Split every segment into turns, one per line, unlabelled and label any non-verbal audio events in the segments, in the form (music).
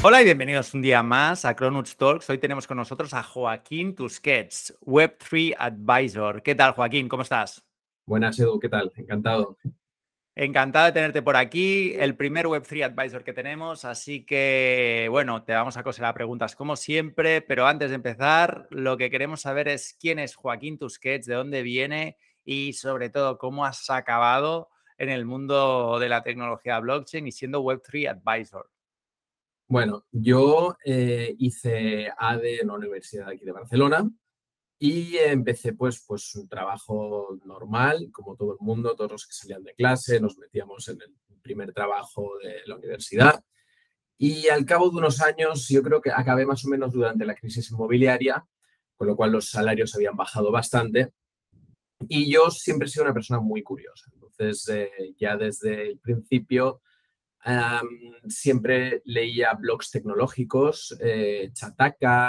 Hola y bienvenidos un día más a Cronuts Talks. Hoy tenemos con nosotros a Joaquín Tusquets, Web3 Advisor. ¿Qué tal, Joaquín? ¿Cómo estás?
Buenas, Edu. ¿Qué tal? Encantado.
Encantado de tenerte por aquí, el primer Web3 Advisor que tenemos, así que bueno, te vamos a coser a preguntas como siempre, pero antes de empezar, lo que queremos saber es quién es Joaquín Tusquets, de dónde viene y sobre todo cómo has acabado en el mundo de la tecnología blockchain y siendo Web3 Advisor.
Bueno, yo eh, hice ADE en la Universidad de aquí de Barcelona y empecé pues, pues un trabajo normal, como todo el mundo, todos los que salían de clase, nos metíamos en el primer trabajo de la universidad. Y al cabo de unos años, yo creo que acabé más o menos durante la crisis inmobiliaria, con lo cual los salarios habían bajado bastante. Y yo siempre he sido una persona muy curiosa. Entonces, eh, ya desde el principio siempre leía blogs tecnológicos, eh,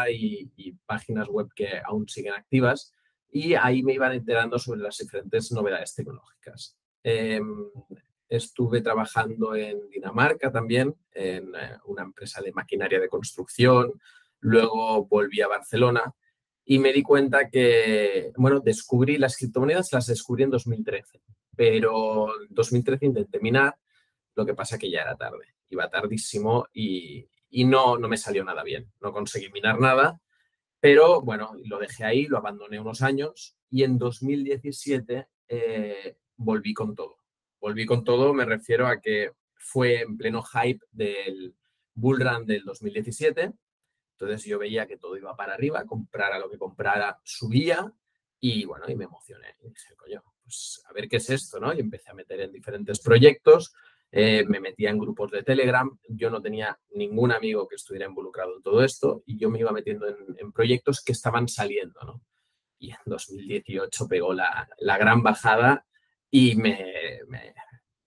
y, páginas web que aún siguen activas y ahí me iban enterando sobre las diferentes novedades tecnológicas. Em, estuve trabajando en Dinamarca también, en eh, una empresa de maquinaria de construcción, luego volví a Barcelona y me di cuenta que, bueno, descubrí las criptomonedas, las descubrí en 2013, pero en 2013 intenté lo que pasa que ya era tarde, iba tardísimo y, no, no me salió nada bien. No conseguí minar nada, pero bueno, lo dejé ahí, lo abandoné unos años y en 2017 eh, volví con todo. Volví con todo, me refiero a que fue en pleno hype del bull run del 2017. Entonces yo veía que todo iba para arriba, comprara lo que comprara, subía y bueno, y me emocioné. Y dije, coño, pues a ver qué es esto, ¿no? Y empecé a meter en diferentes proyectos. Eh, me metía en grupos de Telegram, yo no tenía ningún amigo que estuviera involucrado en todo esto y yo me iba metiendo en, proyectos que estaban saliendo, ¿no? Y en 2018 pegó la, gran bajada y me,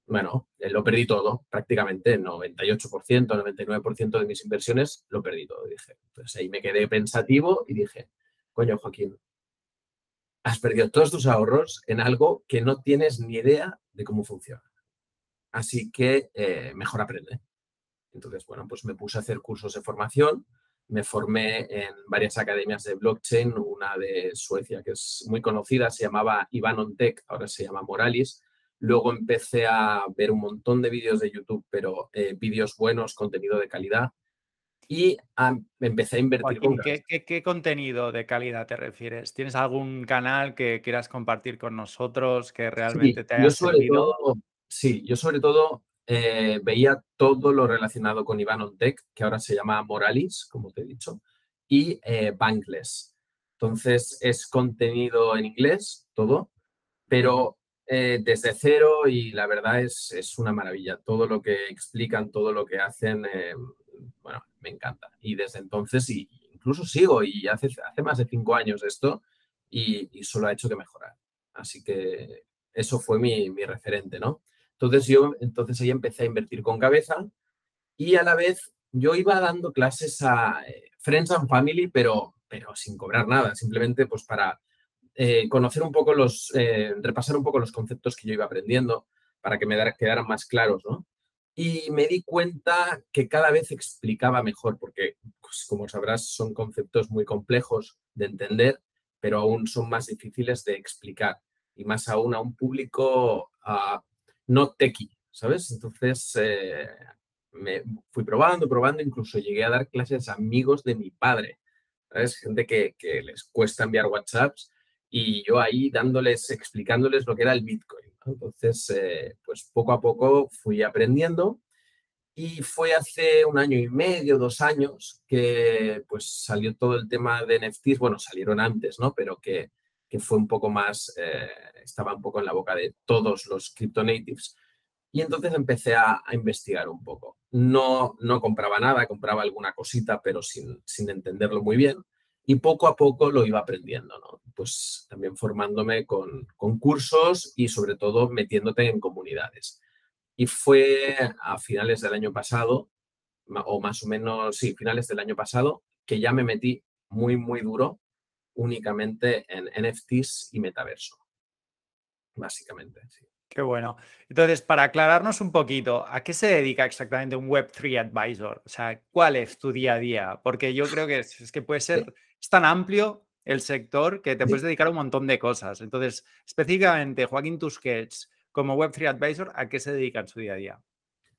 bueno, lo perdí todo, prácticamente 98%, 99% de mis inversiones lo perdí todo, dije. Entonces ahí me quedé pensativo y dije, coño, Joaquín, has perdido todos tus ahorros en algo que no tienes ni idea de cómo funciona. Así que eh, mejor aprende. Entonces, bueno, pues me puse a hacer cursos de formación. Me formé en varias academias de blockchain, una de Suecia que es muy conocida, se llamaba Ivan Tech, ahora se llama Moralis. Luego empecé a ver un montón de vídeos de YouTube, pero eh, vídeos buenos, contenido de calidad. Y empecé a invertir.
con ¿qué, qué, contenido de calidad te refieres? ¿Tienes algún canal que quieras compartir con nosotros que realmente te haya servido?
Sí, yo sobre todo eh, veía todo lo relacionado con Iván Ontec, que ahora se llama Moralis, como te he dicho, y eh, Bankless. Entonces es contenido en inglés, todo, pero eh, desde cero y la verdad es, es, una maravilla. Todo lo que explican, todo lo que hacen, bueno, me encanta. Y desde entonces, y incluso sigo, y hace, hace más de cinco años esto, y, y solo ha hecho que mejorar. Así que eso fue mi, mi referente, ¿no? Entonces yo, entonces ahí empecé a invertir con cabeza y a la vez yo iba dando clases a eh, Friends and Family, pero, pero sin cobrar nada, simplemente pues para eh, conocer un poco los, eh, repasar un poco los conceptos que yo iba aprendiendo para que me quedaran más claros, ¿no? Y me di cuenta que cada vez explicaba mejor, porque, pues, como sabrás, son conceptos muy complejos de entender, pero aún son más difíciles de explicar, y más aún a un público uh, no tequi, ¿sabes? Entonces eh, me fui probando, probando, incluso llegué a dar clases a amigos de mi padre, ¿sabes? Gente que, les cuesta enviar WhatsApps y yo ahí dándoles, explicándoles lo que era el Bitcoin. Entonces, eh, pues poco a poco fui aprendiendo y fue hace un año y medio, dos años, que pues salió todo el tema de NFTs, bueno, salieron antes, ¿no? Pero que, que fue un poco más, eh, estaba un poco en la boca de todos los crypto natives. Y entonces empecé a, investigar un poco. No, no compraba nada, compraba alguna cosita, pero sin, sin entenderlo muy bien. Y poco a poco lo iba aprendiendo, ¿no? Pues también formándome con, con cursos y sobre todo metiéndote en comunidades. Y fue a finales del año pasado, o más o menos, sí, finales del año pasado, que ya me metí muy, muy duro únicamente en NFTs y metaverso básicamente.
Qué bueno. Entonces, para aclararnos un poquito, ¿a qué se dedica exactamente un Web3 Advisor? O sea, ¿cuál es tu día a día? Porque yo creo que es, que puede ser, es tan amplio el sector que te puedes dedicar a un montón de cosas. Entonces, específicamente, Joaquín Tusquets, como Web3 Advisor, ¿a qué se dedica en su día a día?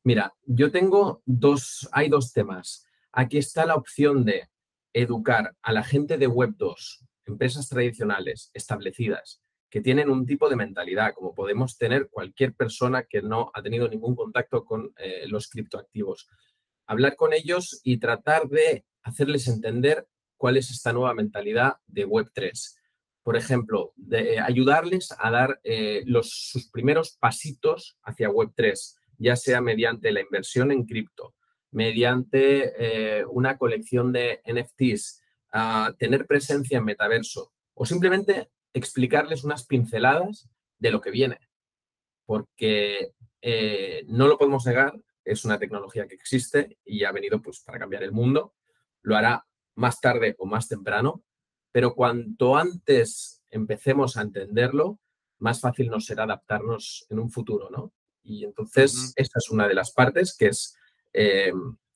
Mira, yo tengo dos, hay dos temas. Aquí está la opción de educar a la gente de Web2, empresas tradicionales, establecidas, que tienen un tipo de mentalidad, como podemos tener cualquier persona que no ha tenido ningún contacto con eh, los criptoactivos. Hablar con ellos y tratar de hacerles entender cuál es esta nueva mentalidad de Web3. Por ejemplo, de ayudarles a dar eh, los, sus primeros pasitos hacia Web3, ya sea mediante la inversión en cripto, mediante eh, una colección de NFTs, a tener presencia en metaverso o simplemente explicarles unas pinceladas de lo que viene, porque eh, no lo podemos negar, es una tecnología que existe y ha venido pues, para cambiar el mundo, lo hará más tarde o más temprano, pero cuanto antes empecemos a entenderlo, más fácil nos será adaptarnos en un futuro, ¿no? Y entonces, esta es una de las partes, que es eh,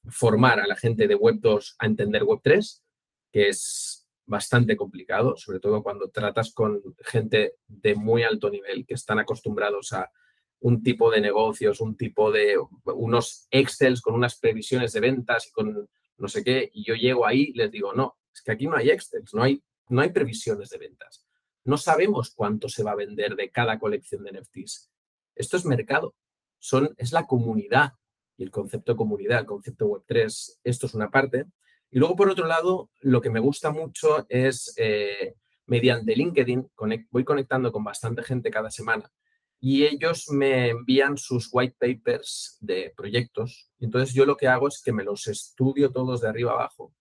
formar a la gente de Web 2 a entender Web 3, que es bastante complicado, sobre todo cuando tratas con gente de muy alto nivel que están acostumbrados a un tipo de negocios, un tipo de unos Excels con unas previsiones de ventas y con no sé qué, y yo llego ahí y les digo, no, es que aquí no hay Excels, no hay, no hay previsiones de ventas. No sabemos cuánto se va a vender de cada colección de NFTs. Esto es mercado, son, es la comunidad y el concepto de comunidad, el concepto Web3, esto es una parte. Y luego, por otro lado, lo que me gusta mucho es eh, mediante LinkedIn, voy conectando con bastante gente cada semana y ellos me envían sus white papers de proyectos. Entonces yo lo que hago es que me los estudio todos de arriba abajo.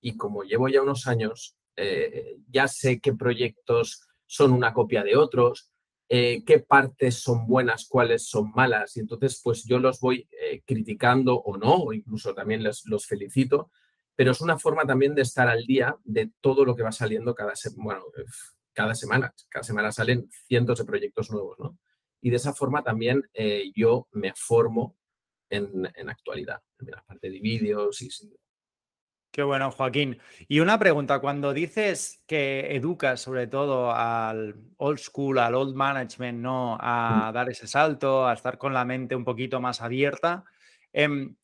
Y como llevo ya unos años, eh, ya sé qué proyectos son una copia de otros, eh, qué partes son buenas, cuáles son malas. Y entonces, pues yo los voy criticando o no, o incluso también los felicito pero es una forma también de estar al día de todo lo que va saliendo cada, bueno, cada semana. Cada semana salen cientos de proyectos nuevos, ¿no? Y de esa forma también eh, yo me formo en, en, actualidad, en la parte de vídeos y...
Qué bueno, Joaquín. Y una pregunta, cuando dices que educas sobre todo al old school, al old management, ¿no? A dar ese salto, a estar con la mente un poquito más abierta, eh,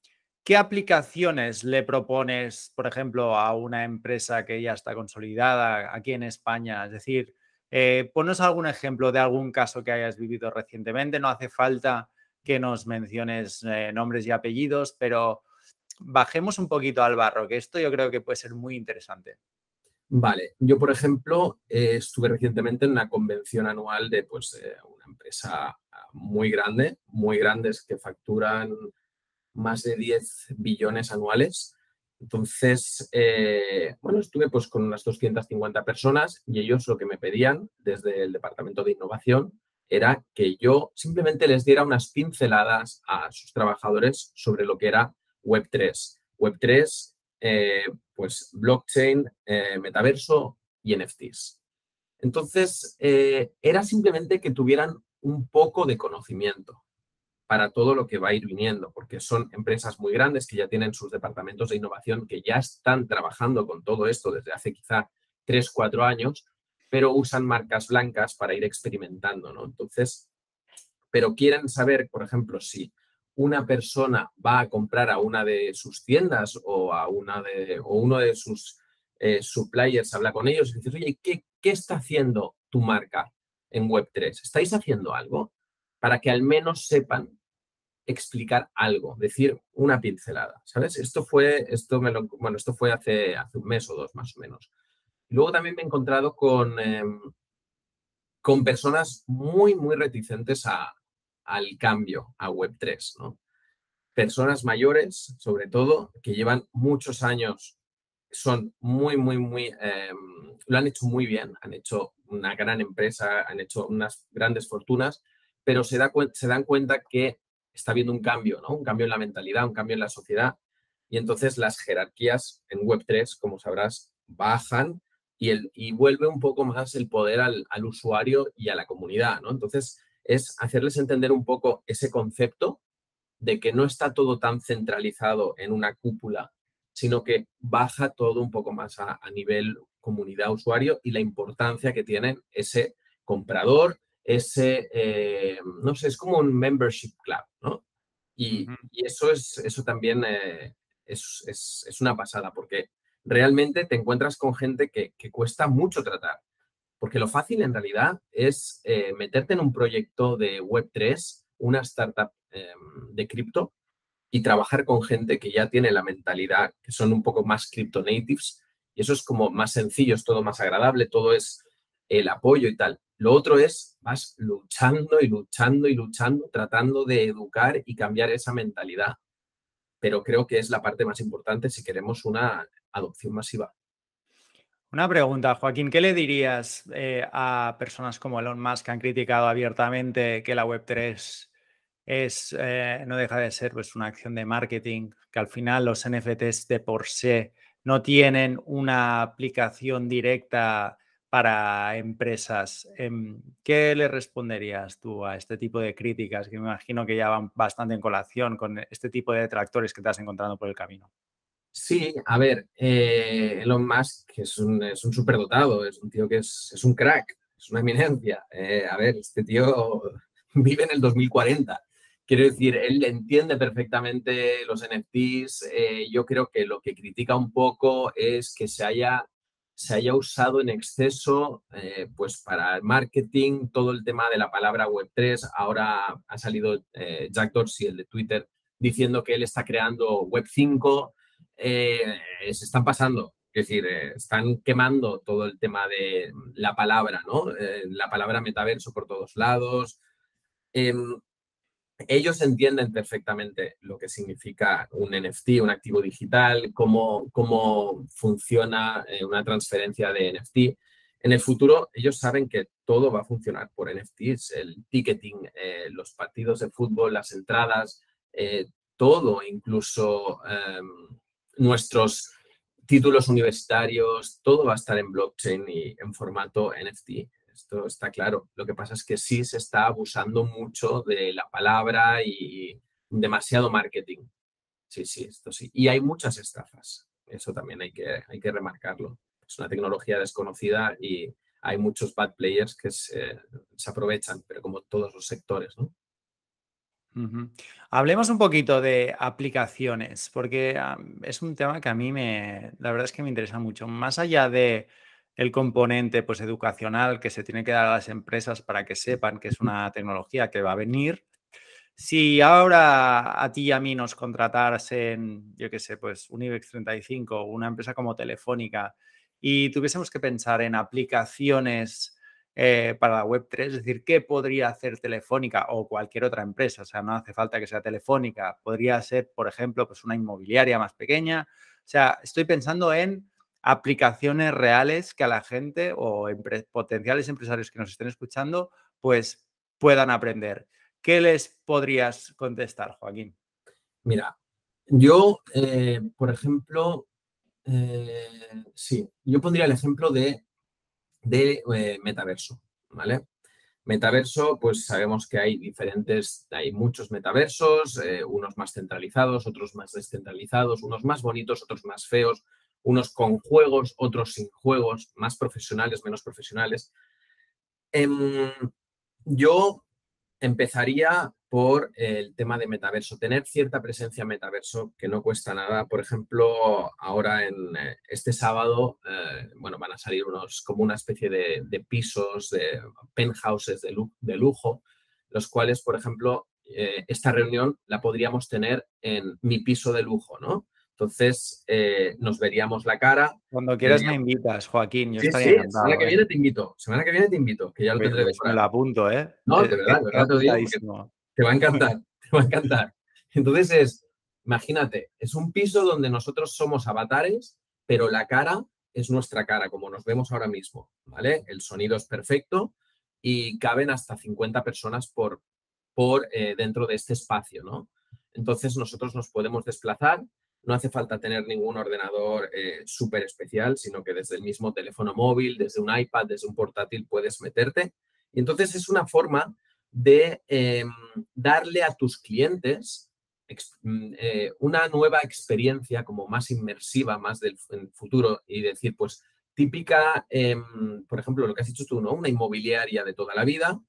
¿Qué aplicaciones le propones, por ejemplo, a una empresa que ya está consolidada aquí en España? Es decir, eh, ponos algún ejemplo de algún caso que hayas vivido recientemente. No hace falta que nos menciones eh, nombres y apellidos, pero bajemos un poquito al barro, que esto yo creo que puede ser muy interesante.
Vale, yo por ejemplo eh, estuve recientemente en una convención anual de pues, una empresa muy grande, muy grandes que facturan más de 10 billones anuales. Entonces, eh, bueno, estuve pues con unas 250 personas y ellos lo que me pedían desde el Departamento de Innovación era que yo simplemente les diera unas pinceladas a sus trabajadores sobre lo que era Web3. Web3, eh, pues blockchain, eh, metaverso y NFTs. Entonces, era simplemente que tuvieran un poco de conocimiento para todo lo que va a ir viniendo, porque son empresas muy grandes que ya tienen sus departamentos de innovación, que ya están trabajando con todo esto desde hace quizá tres, cuatro años, pero usan marcas blancas para ir experimentando, ¿no? Entonces, pero quieren saber, por ejemplo, si una persona va a comprar a una de sus tiendas o a una de, o uno de sus eh, suppliers habla con ellos y dice, oye, ¿qué, ¿qué está haciendo tu marca en Web3? ¿Estáis haciendo algo? Para que al menos sepan explicar algo, decir una pincelada, ¿sabes? Esto fue, esto me lo, bueno, esto fue hace, hace un mes o dos más o menos. Luego también me he encontrado con, em, con personas muy, muy reticentes a, al cambio a Web3, ¿no? Personas mayores, sobre todo, que llevan muchos años, son muy, muy, muy, em, lo han hecho muy bien, han hecho una gran empresa, han hecho unas grandes fortunas, pero se, da, se dan cuenta que está habiendo un cambio, ¿no? Un cambio en la mentalidad, un cambio en la sociedad. Y entonces las jerarquías en Web3, como sabrás, bajan y, el, y vuelve un poco más el poder al, usuario y a la comunidad, ¿no? Entonces es hacerles entender un poco ese concepto de que no está todo tan centralizado en una cúpula, sino que baja todo un poco más a, nivel comunidad usuario y la importancia que tiene ese comprador, ese, eh, no sé, es como un membership club, ¿no? Y, eso, es, eso también eh, es, una pasada, porque realmente te encuentras con gente que, cuesta mucho tratar. Porque lo fácil en realidad es eh, meterte en un proyecto de Web3, una startup em, de cripto, y trabajar con gente que ya tiene la mentalidad, que son un poco más crypto natives, y eso es como más sencillo, es todo más agradable, todo es el apoyo y tal. Lo otro es, vas luchando y luchando y luchando, tratando de educar y cambiar esa mentalidad. Pero creo que es la parte más importante si queremos una adopción masiva.
Una pregunta, Joaquín, ¿qué le dirías eh, a personas como Elon Musk que han criticado abiertamente que la Web3 es, eh, no deja de ser pues, una acción de marketing, que al final los NFTs de por sí no tienen una aplicación directa para empresas. Em, ¿Qué le responderías tú a este tipo de críticas que me imagino que ya van bastante en colación con este tipo de detractores que te has encontrado por el camino?
Sí, a ver, eh, Elon Musk es un, superdotado, es un tío que es, un crack, es una eminencia. Eh, a ver, este tío (laughs) vive en el 2040. Quiero decir, él entiende perfectamente los NFTs. Eh, yo creo que lo que critica un poco es que se haya se haya usado en exceso eh, pues para el marketing, todo el tema de la palabra Web3. Ahora ha salido Jack Dorsey, el de Twitter, diciendo que él está creando Web5. Eh, se están pasando, es decir, están quemando todo el tema de la palabra, ¿no? la palabra metaverso por todos lados. Em, ellos entienden perfectamente lo que significa un NFT, un activo digital, cómo, cómo funciona eh, una transferencia de NFT. En el futuro, ellos saben que todo va a funcionar por NFTs, el ticketing, eh, los partidos de fútbol, las entradas, eh, todo, incluso em, nuestros títulos universitarios, todo va a estar en blockchain y en formato NFT esto está claro. Lo que pasa es que sí se está abusando mucho de la palabra y demasiado marketing. Sí, sí, esto sí. Y hay muchas estafas. Eso también hay que, hay que remarcarlo. Es una tecnología desconocida y hay muchos bad players que se, aprovechan, pero como todos los sectores, ¿no?
Hablemos un poquito de aplicaciones, porque es un tema que a mí me, la verdad es que me interesa mucho. Más allá de el componente pues, educacional que se tiene que dar a las empresas para que sepan que es una tecnología que va a venir. Si ahora a ti y a mí nos contratasen, yo qué sé, pues un IBEX 35, una empresa como Telefónica, y tuviésemos que pensar en aplicaciones eh, para la Web3, es decir, ¿qué podría hacer Telefónica o cualquier otra empresa? O sea, no hace falta que sea Telefónica, podría ser, por ejemplo, pues una inmobiliaria más pequeña. O sea, estoy pensando en aplicaciones reales que a la gente o potenciales empresarios que nos estén escuchando pues puedan aprender. ¿Qué les podrías contestar, Joaquín?
Mira, yo, eh, por ejemplo, eh, sí, yo pondría el ejemplo de, de eh, metaverso, ¿vale? Metaverso, pues sabemos que hay diferentes, hay muchos metaversos, unos más centralizados, otros más descentralizados, unos más bonitos, otros más feos, unos con juegos, otros sin juegos, más profesionales, menos profesionales. Em, yo empezaría por el tema de metaverso, tener cierta presencia en metaverso que no cuesta nada. Por ejemplo, ahora en eh, este sábado, eh, bueno, van a salir unos como una especie de, pisos, de penthouses de, de, lujo, los cuales, por ejemplo, eh, esta reunión la podríamos tener en mi piso de lujo, ¿no? Entonces, eh, nos veríamos la cara.
Cuando quieras me invitas, Joaquín.
Yo sí, sí, semana que viene ¿eh? te invito. Semana que viene te invito, que ya lo tendré
pues me lo apunto, ¿eh?
No, de verdad, de verdad te digo. Te va a encantar, (laughs) te va a encantar. Entonces es, imagínate, es un piso donde nosotros somos avatares, pero la cara es nuestra cara, como nos vemos ahora mismo, ¿vale? El sonido es perfecto y caben hasta 50 personas por, por eh, dentro de este espacio, ¿no? Entonces nosotros nos podemos desplazar no hace falta tener ningún ordenador eh, súper especial, sino que desde el mismo teléfono móvil, desde un iPad, desde un portátil puedes meterte. Y entonces es una forma de em, darle a tus clientes mm, eh, una nueva experiencia como más inmersiva, más del futuro y decir, pues típica, em, por ejemplo, lo que has dicho tú, ¿no? Una inmobiliaria de toda la vida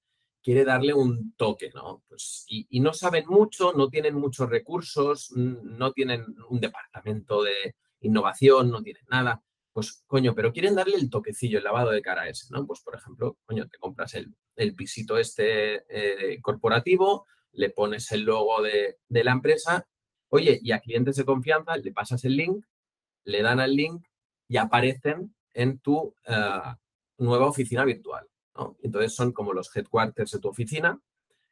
quiere darle un toque, ¿no? Pues, y, no saben mucho, no tienen muchos recursos, no tienen un departamento de innovación, no tienen nada. Pues, coño, pero quieren darle el toquecillo, el lavado de cara a ese, ¿no? Pues, por ejemplo, coño, te compras el, pisito este eh, corporativo, le pones el logo de, la empresa, oye, y a clientes de confianza le pasas el link, le dan al link y aparecen en tu eh, nueva oficina virtual. Entonces son como los headquarters de tu oficina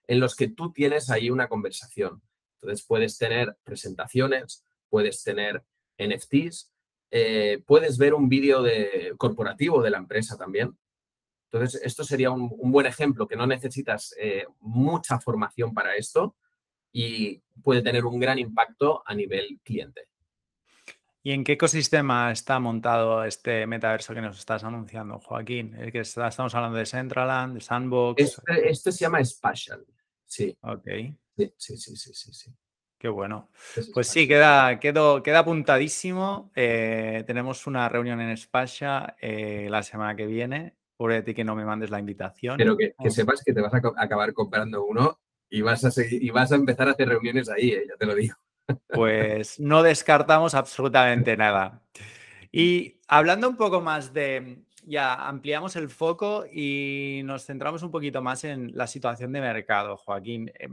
en los que tú tienes ahí una conversación. Entonces puedes tener presentaciones, puedes tener NFTs, eh, puedes ver un vídeo de, corporativo de la empresa también. Entonces, esto sería un, buen ejemplo, que no necesitas eh, mucha formación para esto y puede tener un gran impacto a nivel cliente.
¿Y en qué ecosistema está montado este metaverso que nos estás anunciando, Joaquín? El que estamos hablando de Centraland, de Sandbox.
Este, este, se llama Spatial, sí.
Ok.
Sí, sí, sí, sí, sí.
Qué bueno. pues sí, queda, queda apuntadísimo. Eh, tenemos una reunión en Spatial eh, la semana que viene. Por ti que no me mandes la invitación.
Pero que, sepas que te vas a acabar comprando uno y vas a, seguir, y vas a empezar a hacer reuniones ahí, eh, ya te lo digo.
Pues no descartamos absolutamente nada. Y hablando un poco más de, ya ampliamos el foco y nos centramos un poquito más en la situación de mercado, Joaquín. Eh,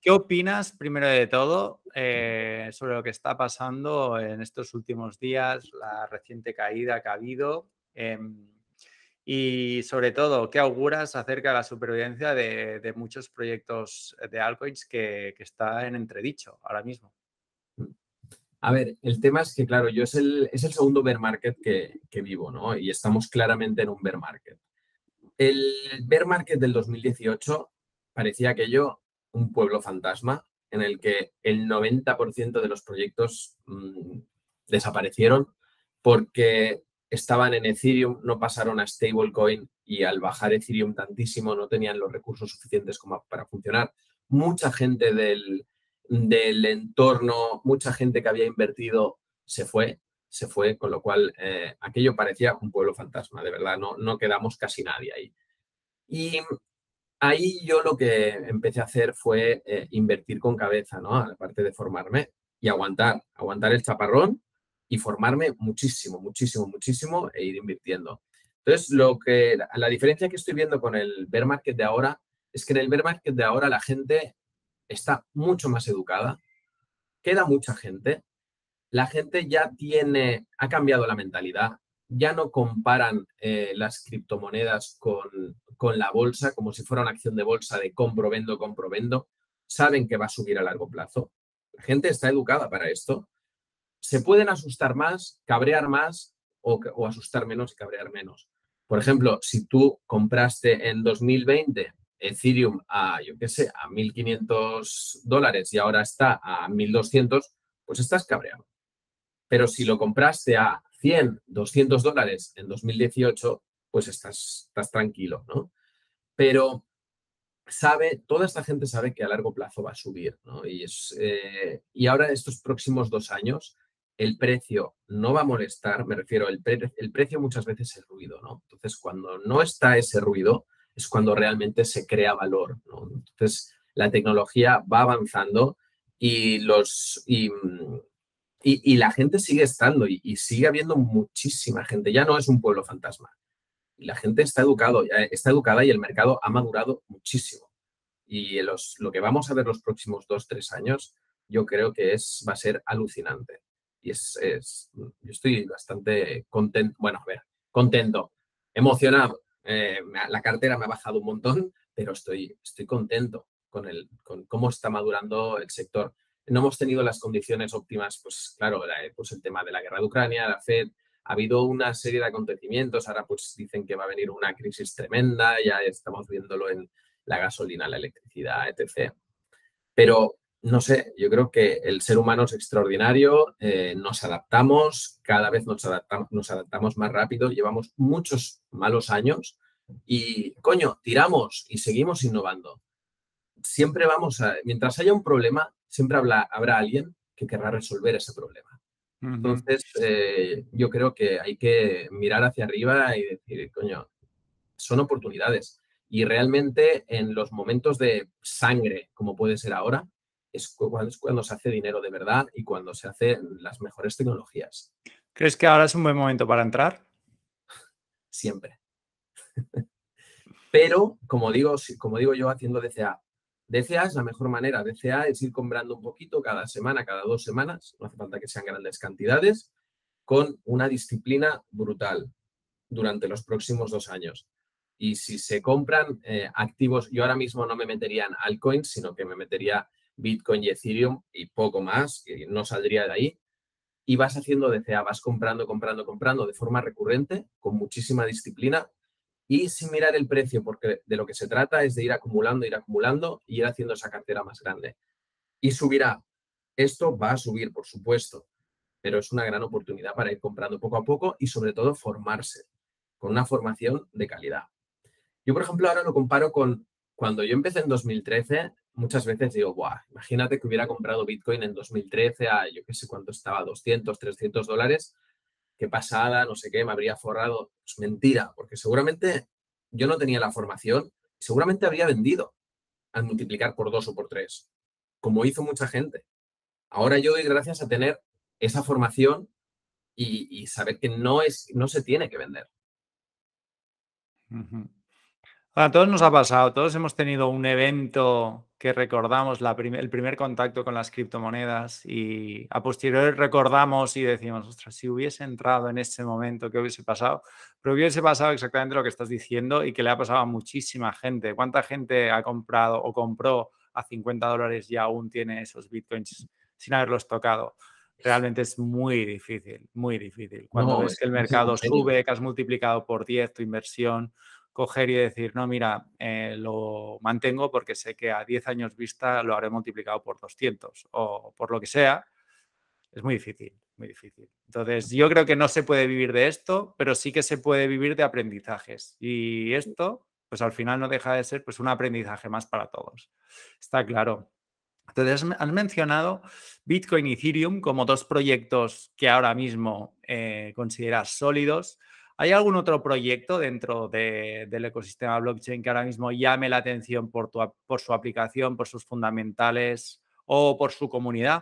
¿Qué opinas, primero de todo, eh, sobre lo que está pasando en estos últimos días, la reciente caída que ha habido? Em, y sobre todo, ¿qué auguras acerca de la supervivencia de, muchos proyectos de altcoins que, que está en entredicho ahora mismo?
A ver, el tema es que, claro, yo es el, es el segundo bear market que, vivo, ¿no? Y estamos claramente en un bear market. El bear market del 2018 parecía aquello un pueblo fantasma en el que el 90% de los proyectos mm, desaparecieron porque estaban en Ethereum, no pasaron a stablecoin y al bajar Ethereum tantísimo no tenían los recursos suficientes como para funcionar. Mucha gente del, del entorno, mucha gente que había invertido se fue, se fue, con lo cual eh, aquello parecía un pueblo fantasma, de verdad, no, no quedamos casi nadie ahí. Y ahí yo lo que empecé a hacer fue eh, invertir con cabeza, ¿no? Aparte de formarme y aguantar, aguantar el chaparrón y formarme muchísimo, muchísimo, muchísimo e ir invirtiendo. Entonces, lo que, la diferencia que estoy viendo con el bear market de ahora es que en el bear market de ahora la gente está mucho más educada, queda mucha gente, la gente ya tiene, ha cambiado la mentalidad, ya no comparan eh, las criptomonedas con, con, la bolsa como si fuera una acción de bolsa de compro, vendo, compro, vendo, saben que va a subir a largo plazo. La gente está educada para esto. Se pueden asustar más, cabrear más o, o asustar menos y cabrear menos. Por ejemplo, si tú compraste en 2020 Ethereum a, yo qué sé, a 1.500 dólares y ahora está a 1.200, pues estás cabreado. Pero si lo compraste a 100, 200 dólares en 2018, pues estás, estás tranquilo, ¿no? Pero sabe, toda esta gente sabe que a largo plazo va a subir, ¿no? Y, es, eh, y ahora estos próximos dos años el precio no va a molestar, me refiero, el, el precio muchas veces es ruido, ¿no? Entonces, cuando no está ese ruido, es cuando realmente se crea valor. Entonces, la tecnología va avanzando y, los, y, la gente sigue estando y, sigue habiendo muchísima gente. Ya no es un pueblo fantasma. La gente está, educado, está educada y el mercado ha madurado muchísimo. Y los, lo que vamos a ver los próximos dos, tres años, yo creo que es, va a ser alucinante. Y es, es yo estoy bastante contento, bueno, a ver, contento, emocionado eh, la cartera me ha bajado un montón, pero estoy, estoy contento con, el, con cómo está madurando el sector. No hemos tenido las condiciones óptimas, pues claro, pues el tema de la guerra de Ucrania, la Fed, ha habido una serie de acontecimientos, ahora pues dicen que va a venir una crisis tremenda, ya estamos viéndolo en la gasolina, la electricidad, etc. Pero no sé, yo creo que el ser humano es extraordinario, eh, nos adaptamos, cada vez nos adaptamos, nos adaptamos más rápido, llevamos muchos malos años y, coño, tiramos y seguimos innovando. siempre vamos a, mientras haya un problema, siempre habrá, habrá alguien que querrá resolver ese problema. Entonces, eh, yo creo que hay que mirar hacia arriba y decir, coño, son oportunidades. Y realmente en los momentos de sangre, como puede ser ahora, es cuando se hace dinero de verdad y cuando se hacen las mejores tecnologías.
¿Crees que ahora es un buen momento para entrar?
Siempre. (laughs) Pero, como digo, como digo yo haciendo DCA, DCA es la mejor manera. DCA es ir comprando un poquito cada semana, cada dos semanas, no hace falta que sean grandes cantidades, con una disciplina brutal durante los próximos dos años. Y si se compran eh, activos, yo ahora mismo no me metería en altcoins, sino que me metería Bitcoin y Ethereum y poco más, y no saldría de ahí. Y vas haciendo DCA, vas comprando, comprando, comprando de forma recurrente, con muchísima disciplina y sin mirar el precio, porque de lo que se trata es de ir acumulando, ir acumulando y ir haciendo esa cartera más grande. Y subirá. Esto va a subir, por supuesto, pero es una gran oportunidad para ir comprando poco a poco y sobre todo formarse con una formación de calidad. Yo, por ejemplo, ahora lo comparo con cuando yo empecé en 2013, muchas veces digo, Buah, imagínate que hubiera comprado Bitcoin en 2013 a, yo qué sé cuánto estaba, 200, 300 dólares, qué pasada, no sé qué, me habría forrado. Es mentira, porque seguramente yo no tenía la formación, seguramente habría vendido al multiplicar por dos o por tres, como hizo mucha gente. Ahora yo doy gracias a tener esa formación y, saber que no, es, no se tiene que vender.
A todos nos ha pasado, todos hemos tenido un evento que recordamos, el primer contacto con las criptomonedas y a posteriori recordamos y decimos, ostras, si hubiese entrado en ese momento, ¿qué hubiese pasado? Pero hubiese pasado exactamente lo que estás diciendo y que le ha pasado a muchísima gente. ¿Cuánta gente ha comprado o compró a 50 dólares y aún tiene esos bitcoins sin haberlos tocado? Realmente es muy difícil, muy difícil. Cuando ves que el mercado sube, que has multiplicado por 10 tu inversión, coger y decir, no, mira, eh, lo mantengo porque sé que a 10 años vista lo haré multiplicado por 200 o por lo que sea, es muy difícil, muy difícil. Entonces, yo creo que no se puede vivir de esto, pero sí que se puede vivir de aprendizajes. Y esto, pues al final no deja de ser pues un aprendizaje más para todos. Está claro. Entonces, has mencionado Bitcoin y Ethereum como dos proyectos que ahora mismo eh, consideras sólidos. ¿Hay algún otro proyecto dentro del ecosistema blockchain que ahora mismo llame la atención por, su aplicación, por sus fundamentales o por su comunidad?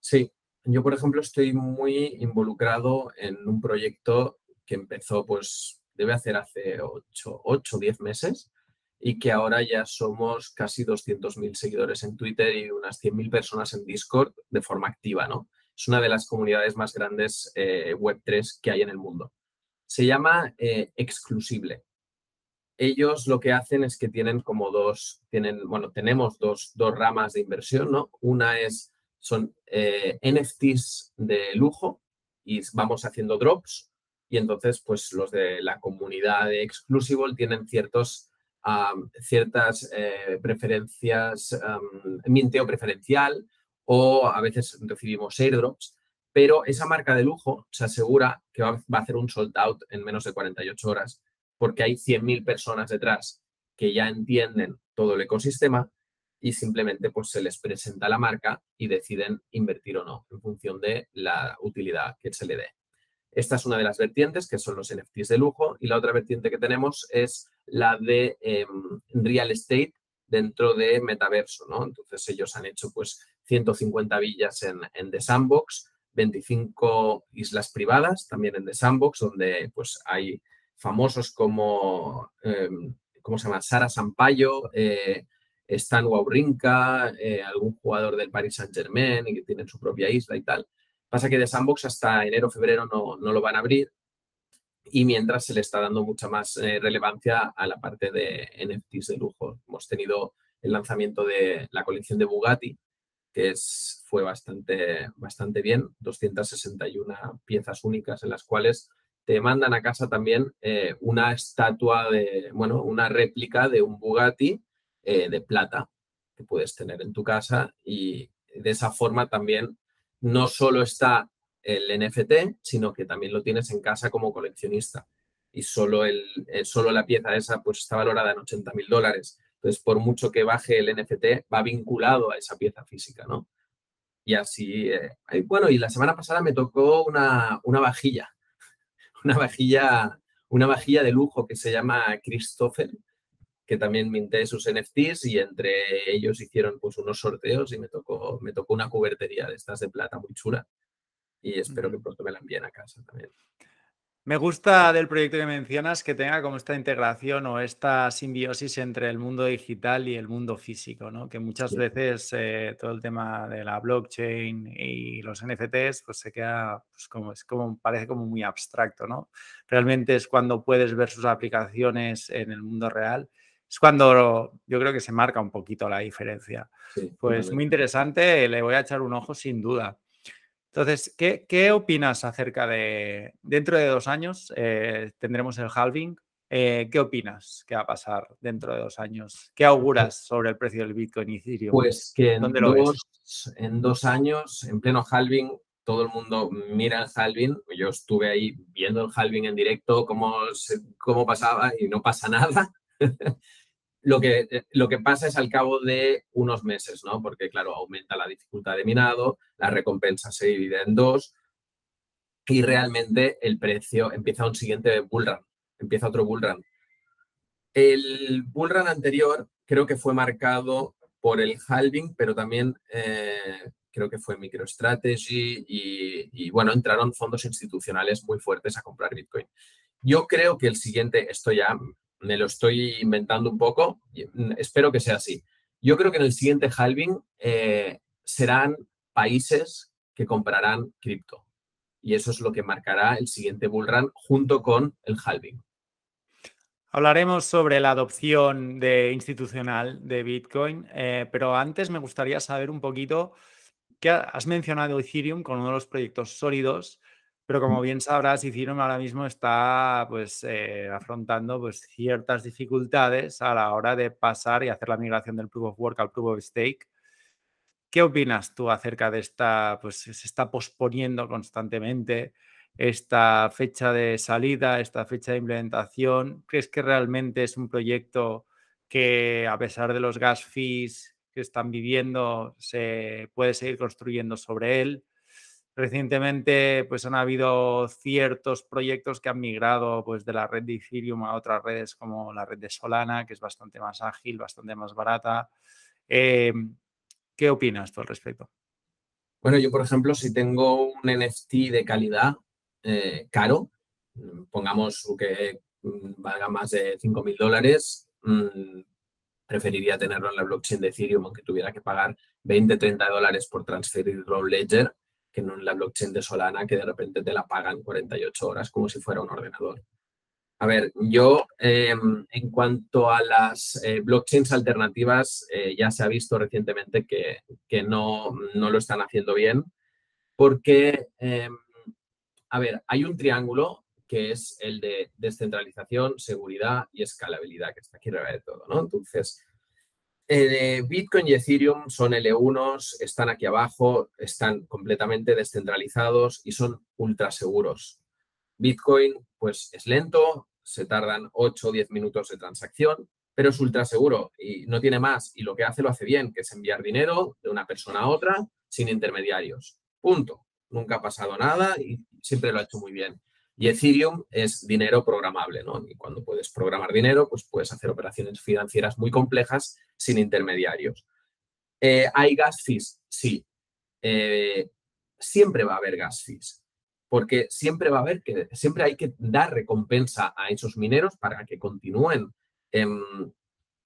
Sí, yo por ejemplo estoy muy involucrado en un proyecto que empezó pues debe hacer hace 8 o 10 meses y que ahora ya somos casi 200.000 seguidores en Twitter y unas 100.000 personas en Discord de forma activa, ¿no? Es una de las comunidades más grandes eh, Web3 que hay en el mundo se llama eh, exclusible. Ellos lo que hacen es que tienen como dos, tienen, bueno, tenemos dos, ramas de inversión, ¿no? Una es, son eh, NFTs de lujo y vamos haciendo drops y entonces pues los de la comunidad de Exclusible tienen ciertos, ciertas eh, preferencias, minteo preferencial o a veces recibimos airdrops pero esa marca de lujo se asegura que va, a hacer un sold out en menos de 48 horas, porque hay 100.000 personas detrás que ya entienden todo el ecosistema y simplemente pues se les presenta la marca y deciden invertir o no en función de la utilidad que se le dé. Esta es una de las vertientes, que son los NFTs de lujo, y la otra vertiente que tenemos es la de em, real estate dentro de metaverso, ¿no? Entonces ellos han hecho pues 150 villas en, en The Sandbox, 25 islas privadas, también en The Sandbox, donde pues hay famosos como, em, ¿cómo se llama? Sara Sampaio, eh, Stan Wawrinka, eh, algún jugador del Paris Saint-Germain y que tienen su propia isla y tal. Pasa que The Sandbox hasta enero, febrero no, no lo van a abrir y mientras se le está dando mucha más eh, relevancia a la parte de NFTs de lujo. Hemos tenido el lanzamiento de la colección de Bugatti, que es, fue bastante, bastante bien, 261 piezas únicas en las cuales te mandan a casa también eh, una estatua de, bueno, una réplica de un Bugatti eh, de plata que puedes tener en tu casa. Y de esa forma también no solo está el NFT, sino que también lo tienes en casa como coleccionista. Y solo, el, eh, solo la pieza esa pues está valorada en 80 mil dólares Entonces, por mucho que baje el NFT, va vinculado a esa pieza física, ¿no? Y así, eh, bueno, y la semana pasada me tocó una, una vajilla, (laughs) una vajilla, una vajilla de lujo que se llama Christopher, que también minté sus NFTs y entre ellos hicieron pues unos sorteos y me tocó, me tocó una cubertería de estas de plata muy chula y espero que pronto me la envíen a casa también.
Me gusta del proyecto que mencionas que tenga como esta integración o esta simbiosis entre el mundo digital y el mundo físico, ¿no? Que muchas veces eh, todo el tema de la blockchain y los NFTs pues se queda pues, como, es como, parece como muy abstracto, ¿no? Realmente es cuando puedes ver sus aplicaciones en el mundo real. Es cuando yo creo que se marca un poquito la diferencia. pues muy interesante, le voy a echar un ojo sin duda. Entonces, ¿qué, opinas acerca de, dentro de dos años, eh, tendremos el halving? Eh, ¿Qué opinas que va a pasar dentro de dos años? ¿Qué auguras sobre el precio del Bitcoin y Ethereum?
Pues que en, dos, en dos años, en pleno halving, todo el mundo mira el halving. Yo estuve ahí viendo el halving en directo, cómo, cómo pasaba y no pasa nada. (laughs) Lo que, eh, lo que pasa es al cabo de unos meses, ¿no? Porque, claro, aumenta la dificultad de minado, la recompensa se divide en dos y realmente el precio empieza un siguiente bull run, empieza otro bull run. El bull run anterior creo que fue marcado por el halving, pero también eh, creo que fue MicroStrategy y, y, bueno, entraron fondos institucionales muy fuertes a comprar Bitcoin. Yo creo que el siguiente, esto ya me lo estoy inventando un poco, mm, espero que sea así. Yo creo que en el siguiente halving eh, serán países que comprarán cripto. Y eso es lo que marcará el siguiente bull run junto con el halving.
Hablaremos sobre la adopción de institucional de Bitcoin, eh, pero antes me gustaría saber un poquito que has mencionado Ethereum con uno de los proyectos sólidos pero como bien sabrás, Ethereum ahora mismo está pues, eh, afrontando pues, ciertas dificultades a la hora de pasar y hacer la migración del Proof of Work al Proof of Stake. ¿Qué opinas tú acerca de esta, pues se está posponiendo constantemente esta fecha de salida, esta fecha de implementación? ¿Crees que realmente es un proyecto que a pesar de los gas fees que están viviendo, se puede seguir construyendo sobre él? Recientemente, pues han habido ciertos proyectos que han migrado pues, de la red de Ethereum a otras redes como la red de Solana, que es bastante más ágil, bastante más barata. Em, ¿Qué opinas tú al respecto?
Bueno, yo, por ejemplo, si tengo un NFT de calidad eh, caro, mm, pongamos que mm, valga más de 5 mil dólares, mm, preferiría tenerlo en la blockchain de Ethereum, aunque tuviera que pagar 20, 30 dólares por transferirlo a ledger que no en la blockchain de Solana, que de repente te la pagan 48 horas como si fuera un ordenador. A ver, yo em, en cuanto a las eh, blockchains alternativas, eh, ya se ha visto recientemente que, que no, no, lo están haciendo bien, porque, em, a ver, hay un triángulo que es el de descentralización, seguridad y escalabilidad, que está aquí arriba de todo, ¿no? Entonces, eh, Bitcoin y Ethereum son L1s, están aquí abajo, están completamente descentralizados y son ultra seguros. Bitcoin, pues es lento, se tardan 8 o 10 minutos de transacción, pero es ultra seguro y no tiene más. Y lo que hace lo hace bien, que es enviar dinero de una persona a otra sin intermediarios. Punto. Nunca ha pasado nada y siempre lo ha hecho muy bien. Y Ethereum es dinero programable, ¿no? Y cuando puedes programar dinero, pues puedes hacer operaciones financieras muy complejas sin intermediarios. Eh, ¿Hay gas fees? Sí. Eh, siempre va a haber gas fees, porque siempre va a haber que, siempre hay que dar recompensa a esos mineros para que continúen em,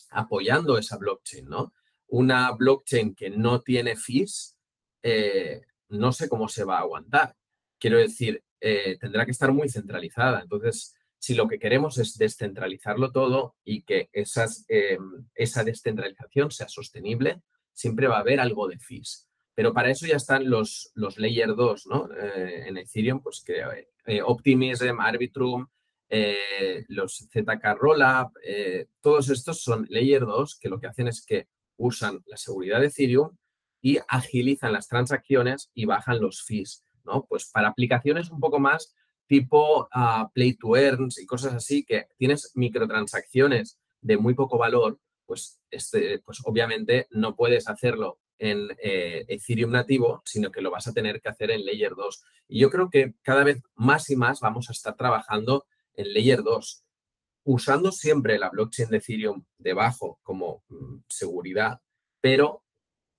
apoyando esa blockchain, ¿no? Una blockchain que no tiene fees, eh, no sé cómo se va a aguantar. Quiero decir, eh, tendrá que estar muy centralizada. Entonces, si lo que queremos es descentralizarlo todo y que esas, eh, esa descentralización sea sostenible, siempre va a haber algo de fees. Pero para eso ya están los, los Layer 2, ¿no? Eh, en Ethereum, pues que Optimism, Arbitrum, los ZK Rollup, todos estos son Layer 2 que lo que hacen es que usan la seguridad de Ethereum y agilizan las transacciones y bajan los fees. Pues para aplicaciones un poco más tipo ah, play to earns y cosas así, que tienes microtransacciones de muy poco valor, pues, este, pues obviamente no puedes hacerlo en eh, Ethereum nativo, sino que lo vas a tener que hacer en Layer 2. Y yo creo que cada vez más y más vamos a estar trabajando en Layer 2, usando siempre la blockchain de Ethereum debajo como mm, seguridad, pero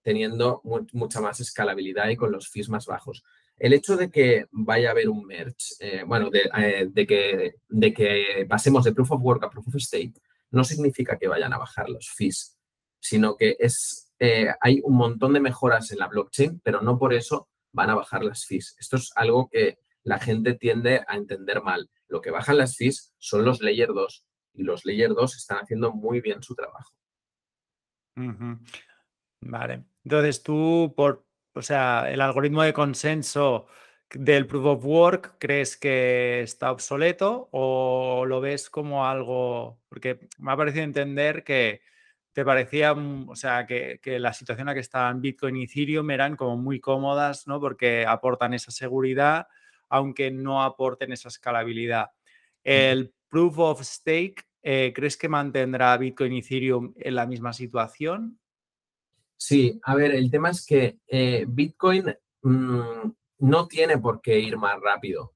teniendo mucha más escalabilidad y con los fees más bajos. El hecho de que vaya a haber un merge, eh, bueno, eh, de, que, de que pasemos de Proof of Work a Proof of Stake, no significa que vayan a bajar los fees, sino que es, eh, hay un montón de mejoras en la blockchain, pero no por eso van a bajar las fees. Esto es algo que la gente tiende a entender mal. Lo que bajan las fees son los Layer 2 y los Layer 2 están haciendo muy bien su trabajo.
Vale. Entonces tú, por, o sea, el algoritmo de consenso del proof of work, ¿crees que está obsoleto o lo ves como algo? Porque me ha parecido entender que te parecía, o sea, que, la situación en la que estaban Bitcoin y Ethereum eran como muy cómodas, ¿no? Porque aportan esa seguridad, aunque no aporten esa escalabilidad. El proof of stake, eh, ¿crees que mantendrá Bitcoin y Ethereum en la misma situación?
Sí, a ver, el tema es que eh, Bitcoin mm, no tiene por qué ir más rápido.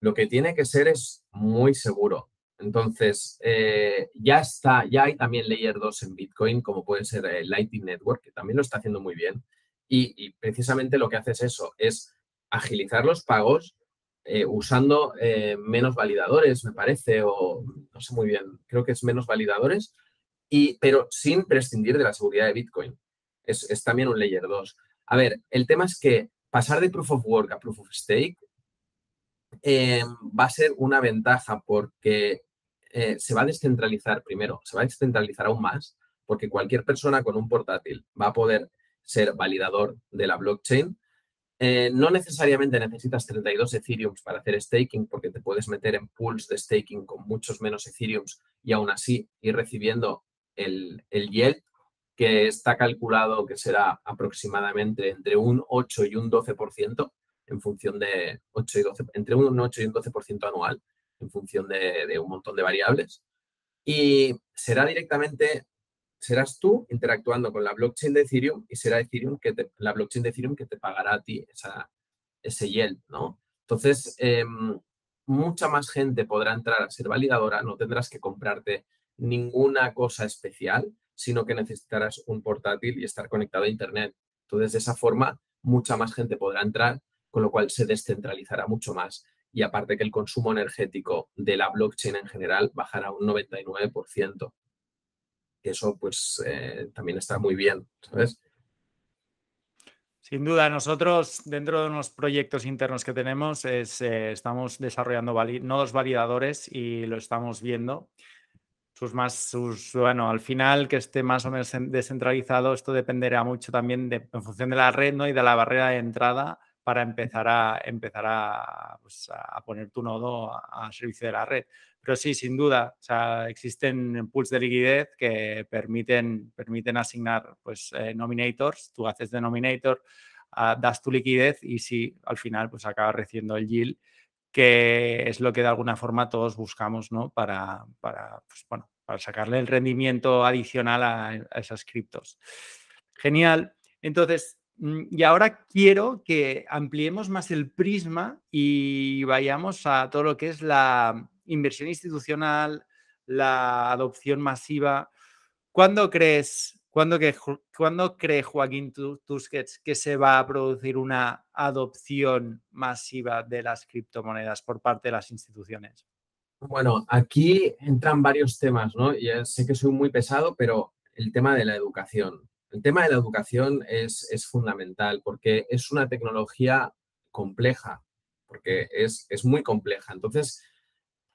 Lo que tiene que ser es muy seguro. Entonces, eh, ya está, ya hay también Layer 2 en Bitcoin, como puede ser el Lightning Network, que también lo está haciendo muy bien. Y, precisamente lo que hace es eso, es agilizar los pagos eh, usando eh, menos validadores, me parece, o no sé muy bien, creo que es menos validadores, y, pero sin prescindir de la seguridad de Bitcoin. Es, también un Layer 2. A ver, el tema es que pasar de Proof of Work a Proof of Stake eh, va a ser una ventaja porque eh, se va a descentralizar primero, se va a descentralizar aún más porque cualquier persona con un portátil va a poder ser validador de la blockchain. Eh, no necesariamente necesitas 32 Ethereum para hacer staking porque te puedes meter en pools de staking con muchos menos Ethereum y aún así ir recibiendo el, el yield que está calculado que será aproximadamente entre un 8 y un 12% en función de 8 y 12, entre un 8 y un 12% anual en función de, un montón de variables. Y será directamente, serás tú interactuando con la blockchain de Ethereum y será Ethereum que la blockchain de Ethereum que te pagará a ti esa, ese yield, ¿no? Entonces, em, mucha más gente podrá entrar a ser validadora, no tendrás que comprarte ninguna cosa especial, sino que necesitarás un portátil y estar conectado a Internet. Entonces, de esa forma, mucha más gente podrá entrar, con lo cual se descentralizará mucho más. Y aparte que el consumo energético de la blockchain en general bajará un 99%. Eso pues eh, también está muy bien, ¿sabes?
Sin duda, nosotros dentro de unos proyectos internos que tenemos es, eh, estamos desarrollando nodos validadores y lo estamos viendo sus más, sus, bueno, al final que esté más o menos descentralizado, esto dependerá mucho también de, en función de la red ¿no? y de la barrera de entrada para empezar a, empezar a, pues, a poner tu nodo a, servicio de la red. Pero sí, sin duda, o sea, existen pools de liquidez que permiten, permiten asignar pues, eh, nominators, tú haces denominator, ah, das tu liquidez y sí, al final pues acabas recibiendo el yield que es lo que de alguna forma todos buscamos, ¿no? Para, para, pues, bueno, para sacarle el rendimiento adicional a, esas criptos. Genial. Entonces, mm, y ahora quiero que ampliemos más el prisma y vayamos a todo lo que es la inversión institucional, la adopción masiva. ¿Cuándo crees ¿Cuándo, cree Joaquín Tusquets que se va a producir una adopción masiva de las criptomonedas por parte de las instituciones?
Bueno, aquí entran varios temas, ¿no? Ya sé que soy muy pesado, pero el tema de la educación. El tema de la educación es, es fundamental porque es una tecnología compleja, porque es, es muy compleja. Entonces,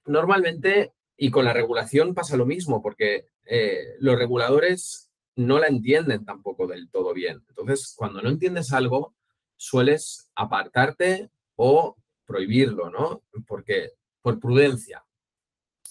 normalmente, y con la regulación pasa lo mismo, porque eh, los reguladores no la entienden tampoco del todo bien. Entonces, cuando no entiendes algo, sueles apartarte o prohibirlo, ¿no? Porque por prudencia.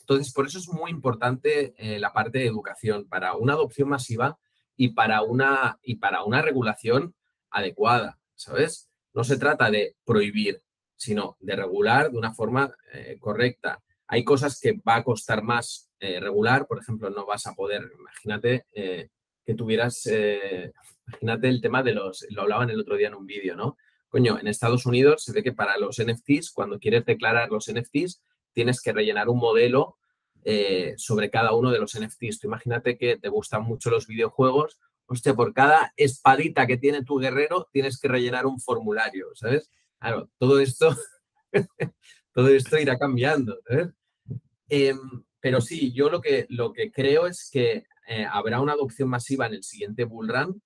Entonces, por eso es muy importante eh, la parte de educación para una adopción masiva y para una, y para una regulación adecuada, ¿sabes? No se trata de prohibir, sino de regular de una forma eh, correcta. Hay cosas que va a costar más eh, regular, por ejemplo, no vas a poder, imagínate que tuvieras, eh, imagínate el tema de los, lo hablaban el otro día en un vídeo, ¿no? Coño, en Estados Unidos se ve que para los NFTs, cuando quieres declarar los NFTs, tienes que rellenar un modelo sobre cada uno de los NFTs. Tú imagínate que te gustan mucho los videojuegos, hostia, por cada espadita que tiene tu guerrero tienes que rellenar un formulario, ¿sabes? Claro, todo esto, (laughs) todo esto irá cambiando. Em, pero sí, yo lo que, lo que creo es que eh, habrá una adopción masiva en el siguiente bull run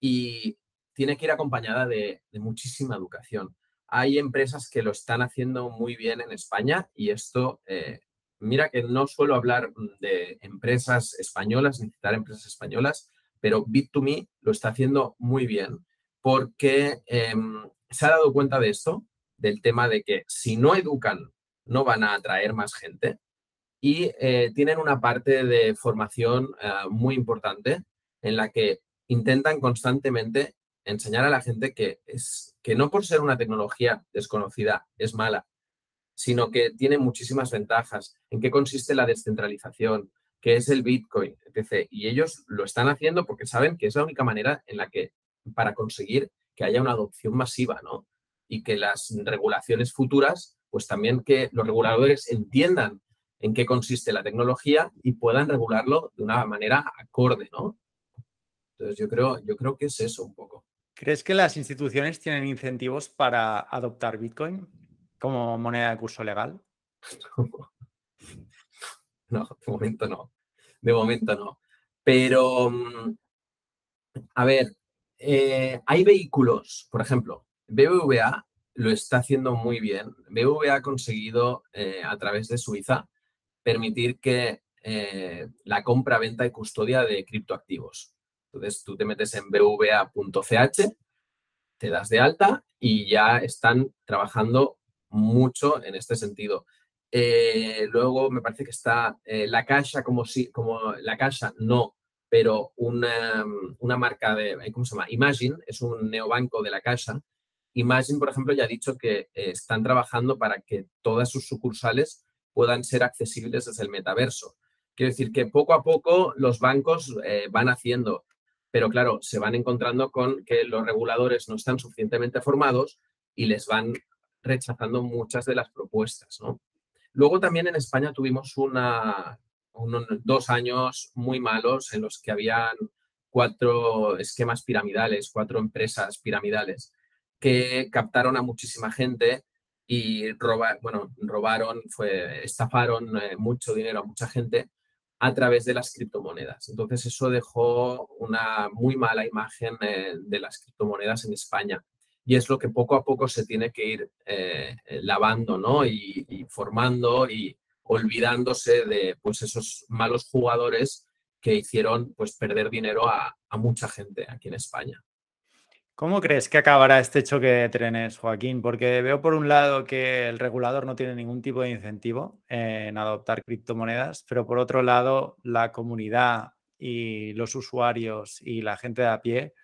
y tiene que ir acompañada de, muchísima educación. Hay empresas que lo están haciendo muy bien en España y esto, eh, mira que no suelo hablar de empresas españolas, ni citar empresas españolas, pero Bit2Me lo está haciendo muy bien porque em, se ha dado cuenta de esto, del tema de que si no educan, no van a atraer más gente y eh, tienen una parte de formación eh, muy importante en la que intentan constantemente enseñar a la gente que, es, que no por ser una tecnología desconocida es mala, sino que tiene muchísimas ventajas. ¿En qué consiste la descentralización? ¿Qué es el Bitcoin? Etc. Y ellos lo están haciendo porque saben que es la única manera en la que, para conseguir que haya una adopción masiva, ¿no? Y que las regulaciones futuras, pues también que los reguladores entiendan en qué consiste la tecnología y puedan regularlo de una manera acorde, ¿no? Entonces yo creo, yo creo que es eso un poco.
¿Crees que las instituciones tienen incentivos para adoptar Bitcoin como moneda de curso legal? (laughs)
no, de momento no. De momento no. Pero, mm, a ver, eh, hay vehículos, por ejemplo, BBVA lo está haciendo muy bien. BBVA ha conseguido eh, a través de Suiza permitir que eh, la compra, venta y custodia de criptoactivos. Entonces tú te metes en bva.ch, te das de alta y ya están trabajando mucho en este sentido. Eh, luego me parece que está eh, la Caixa como si, como la Caixa no, pero una, una, marca de, ¿cómo se llama? Imagine, es un neobanco de la Caixa. Imagine, por ejemplo, ya ha dicho que están trabajando para que todas sus sucursales puedan ser accesibles desde el metaverso. Quiero decir que poco a poco los bancos eh, van haciendo, pero claro, se van encontrando con que los reguladores no están suficientemente formados y les van rechazando muchas de las propuestas. Luego también en España tuvimos una, dos años muy malos en los que habían cuatro esquemas piramidales, cuatro empresas piramidales que captaron a muchísima gente y bueno, robaron, fue, estafaron eh, mucho dinero a mucha gente a través de las criptomonedas. Entonces eso dejó una muy mala imagen eh, de las criptomonedas en España. Y es lo que poco a poco se tiene que ir eh, lavando, ¿no? Y, formando y olvidándose de pues, esos malos jugadores que hicieron pues, perder dinero a mucha gente aquí en España.
¿Cómo crees que acabará este choque de trenes, Joaquín? Porque veo por un lado que el regulador no tiene ningún tipo de incentivo en adoptar criptomonedas, pero por otro lado la comunidad y los usuarios y la gente de a pie,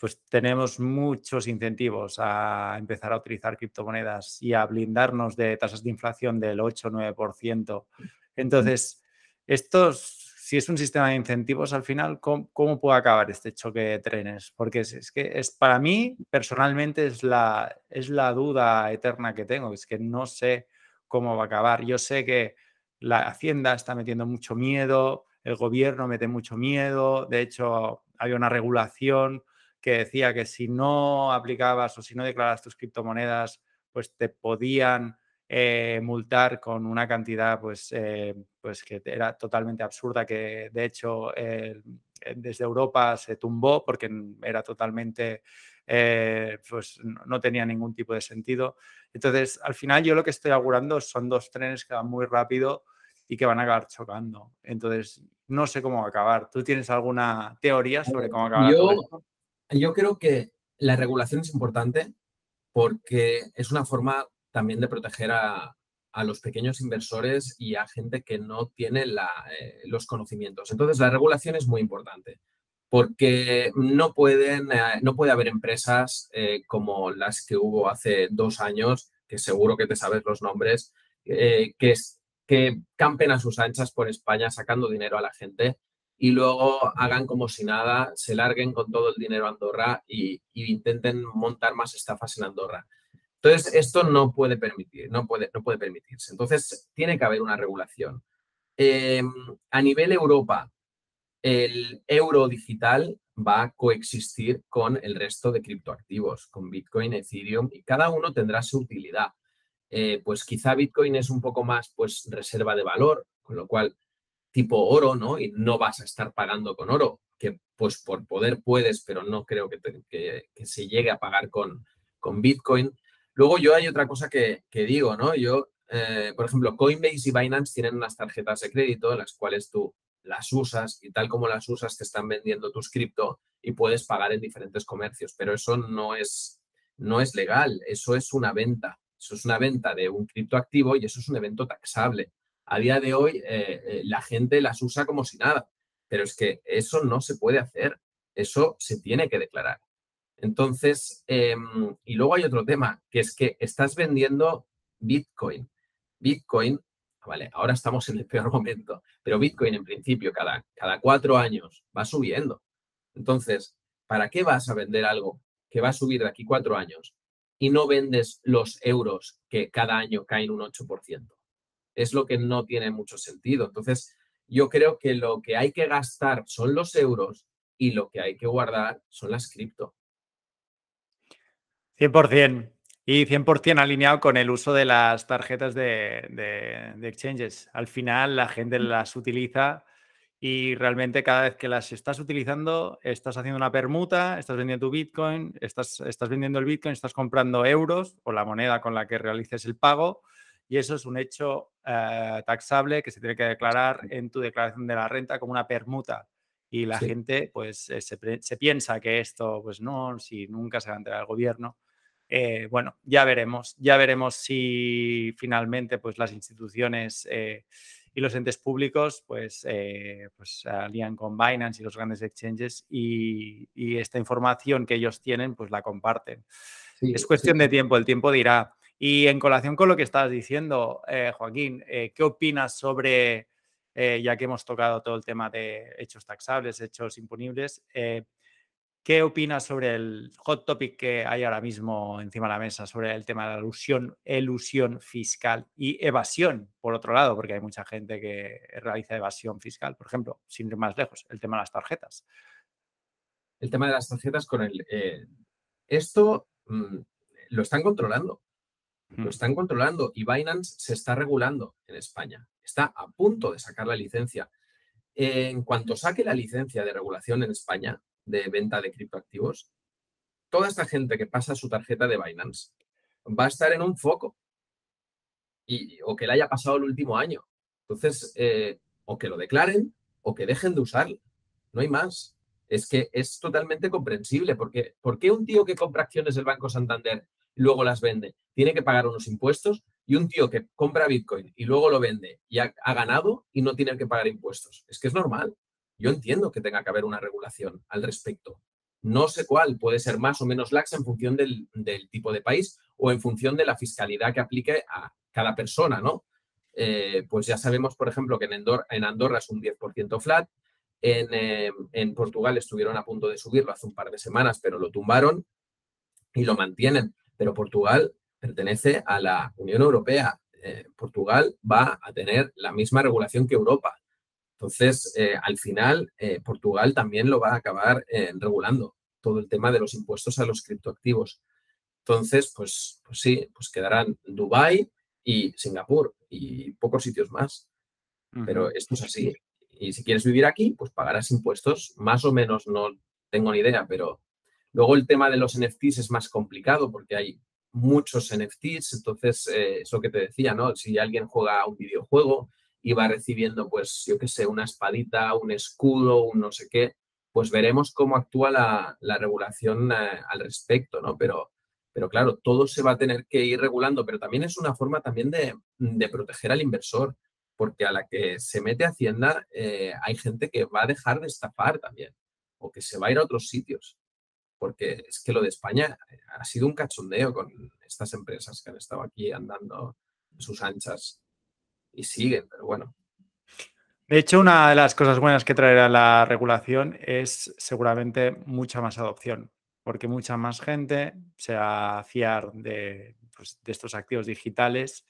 pues tenemos muchos incentivos a empezar a utilizar criptomonedas y a blindarnos de tasas de inflación del 8 9%. Entonces, estos si es un sistema de incentivos al final, ¿cómo, puede acabar este choque de trenes? Porque es, que es para mí, personalmente, es la, es la duda eterna que tengo, es que no sé cómo va a acabar. Yo sé que la Hacienda está metiendo mucho miedo, el gobierno mete mucho miedo, de hecho, había una regulación que decía que si no aplicabas o si no declarabas tus criptomonedas, pues te podían eh, multar con una cantidad pues, eh, pues que era totalmente absurda, que de hecho eh, desde Europa se tumbó porque era totalmente, pues no tenía ningún tipo de sentido. Entonces, al final yo lo que estoy augurando son dos trenes que van muy rápido y que van a acabar chocando. Entonces, no sé cómo va a acabar. ¿Tú tienes alguna teoría sobre cómo acabar?
Yo, yo creo que la regulación es importante porque es una forma también de proteger a, los pequeños inversores y a gente que no tiene eh, los conocimientos. Entonces, la regulación es muy importante porque no, pueden, eh, no puede haber empresas eh, como las que hubo hace dos años, que seguro que te sabes los nombres, que que campen a sus anchas por España sacando dinero a la gente y luego hagan como si nada, se larguen con todo el dinero a Andorra y, intenten montar más estafas en Andorra. Entonces, esto no puede permitir, no puede, no puede permitirse. Entonces, tiene que haber una regulación. Em, a nivel Europa, el euro digital va a coexistir con el resto de criptoactivos, con Bitcoin, Ethereum, y cada uno tendrá su utilidad. Eh, pues quizá Bitcoin es un poco más pues reserva de valor, con lo cual tipo oro, ¿no? Y no vas a estar pagando con oro, que pues por poder puedes, pero no creo que, que, se llegue a pagar con, con Bitcoin. Luego yo hay otra cosa que, digo, ¿no? Yo, eh, por ejemplo, Coinbase y Binance tienen unas tarjetas de crédito en las cuales tú las usas y tal como las usas te están vendiendo tus cripto y puedes pagar en diferentes comercios, pero eso no es, no es legal, eso es una venta. Eso es una venta de un criptoactivo y eso es un evento taxable. A día de hoy eh, eh, la gente las usa como si nada, pero es que eso no se puede hacer, eso se tiene que declarar. Entonces, em, y luego hay otro tema, que es que estás vendiendo Bitcoin. Bitcoin, vale, ahora estamos en el peor momento, pero Bitcoin en principio cada, cada cuatro años va subiendo. Entonces, ¿para qué vas a vender algo que va a subir de aquí cuatro años y no vendes los euros que cada año caen un 8%. Es lo que no tiene mucho sentido. Entonces, yo creo que lo que hay que gastar son los euros y lo que hay que guardar son las cripto.
100%. Y 100% alineado con el uso de las tarjetas de, de, exchanges. Al final la gente las utiliza y realmente cada vez que las estás utilizando, estás haciendo una permuta, estás vendiendo tu Bitcoin, estás, estás vendiendo el Bitcoin, estás comprando euros o la moneda con la que realices el pago y eso es un hecho eh, taxable que se tiene que declarar en tu declaración de la renta como una permuta. Y la gente pues eh, se, piensa que esto, pues no, si nunca se va a enterar el gobierno. Eh, bueno, ya veremos, ya veremos si finalmente pues las instituciones y los entes públicos pues, eh, pues alían con Binance y los grandes exchanges y, esta información que ellos tienen pues la comparten. es cuestión de tiempo, el tiempo dirá. Y en colación con lo que estabas diciendo, eh, Joaquín, eh, ¿qué opinas sobre, ya que hemos tocado todo el tema de hechos taxables, hechos imponibles, ¿Qué opinas sobre el hot topic que hay ahora mismo encima de la mesa sobre el tema de la ilusión, elusión fiscal y evasión, por otro lado, porque hay mucha gente que realiza evasión fiscal, por ejemplo, sin ir más lejos, el tema de las tarjetas?
El tema de las tarjetas con el... Eh, esto mm, lo están controlando, lo están controlando y Binance se está regulando en España, está a punto de sacar la licencia. En cuanto saque la licencia de regulación en España, de venta de criptoactivos, toda esta gente que pasa su tarjeta de Binance va a estar en un foco y, o que le haya pasado el último año. Entonces, eh, o que lo declaren o que dejen de usarlo. No hay más. Es que es totalmente comprensible porque ¿por qué un tío que compra acciones del Banco Santander y luego las vende tiene que pagar unos impuestos y un tío que compra Bitcoin y luego lo vende y ha ganado y no tiene que pagar impuestos? Es que es normal. Yo entiendo que tenga que haber una regulación al respecto. No sé cuál, puede ser más o menos laxa en función del, tipo de país o en función de la fiscalidad que aplique a cada persona, ¿no? Eh, pues ya sabemos, por ejemplo, que en Andorra, es un 10% flat, en, eh, en, Portugal estuvieron a punto de subirlo hace un par de semanas, pero lo tumbaron y lo mantienen. Pero Portugal pertenece a la Unión Europea. Eh, Portugal va a tener la misma regulación que Europa. Entonces, eh, al final, eh, Portugal también lo va a acabar eh, regulando, todo el tema de los impuestos a los criptoactivos. Entonces, pues, pues sí, pues quedarán Dubái y Singapur y pocos sitios más. Pero esto es así. Y si quieres vivir aquí, pues pagarás impuestos, más o menos, no tengo ni idea, pero luego el tema de los NFTs es más complicado porque hay muchos NFTs, entonces es lo que te decía, ¿no? Si alguien juega un videojuego, y va recibiendo, pues, yo qué sé, una espadita, un escudo, un no sé qué, pues veremos cómo actúa la, regulación eh, al respecto, ¿no? Pero, pero claro, todo se va a tener que ir regulando, pero también es una forma también de, proteger al inversor, porque a la que se mete Hacienda eh, hay gente que va a dejar de estafar también, o que se va a ir a otros sitios, porque es que lo de España ha sido un cachondeo con estas empresas que han estado aquí andando sus anchas y siguen, pero bueno.
De hecho, una de las cosas buenas que traerá la regulación es seguramente mucha más adopción, porque mucha más gente se va a fiar de, pues, de estos activos digitales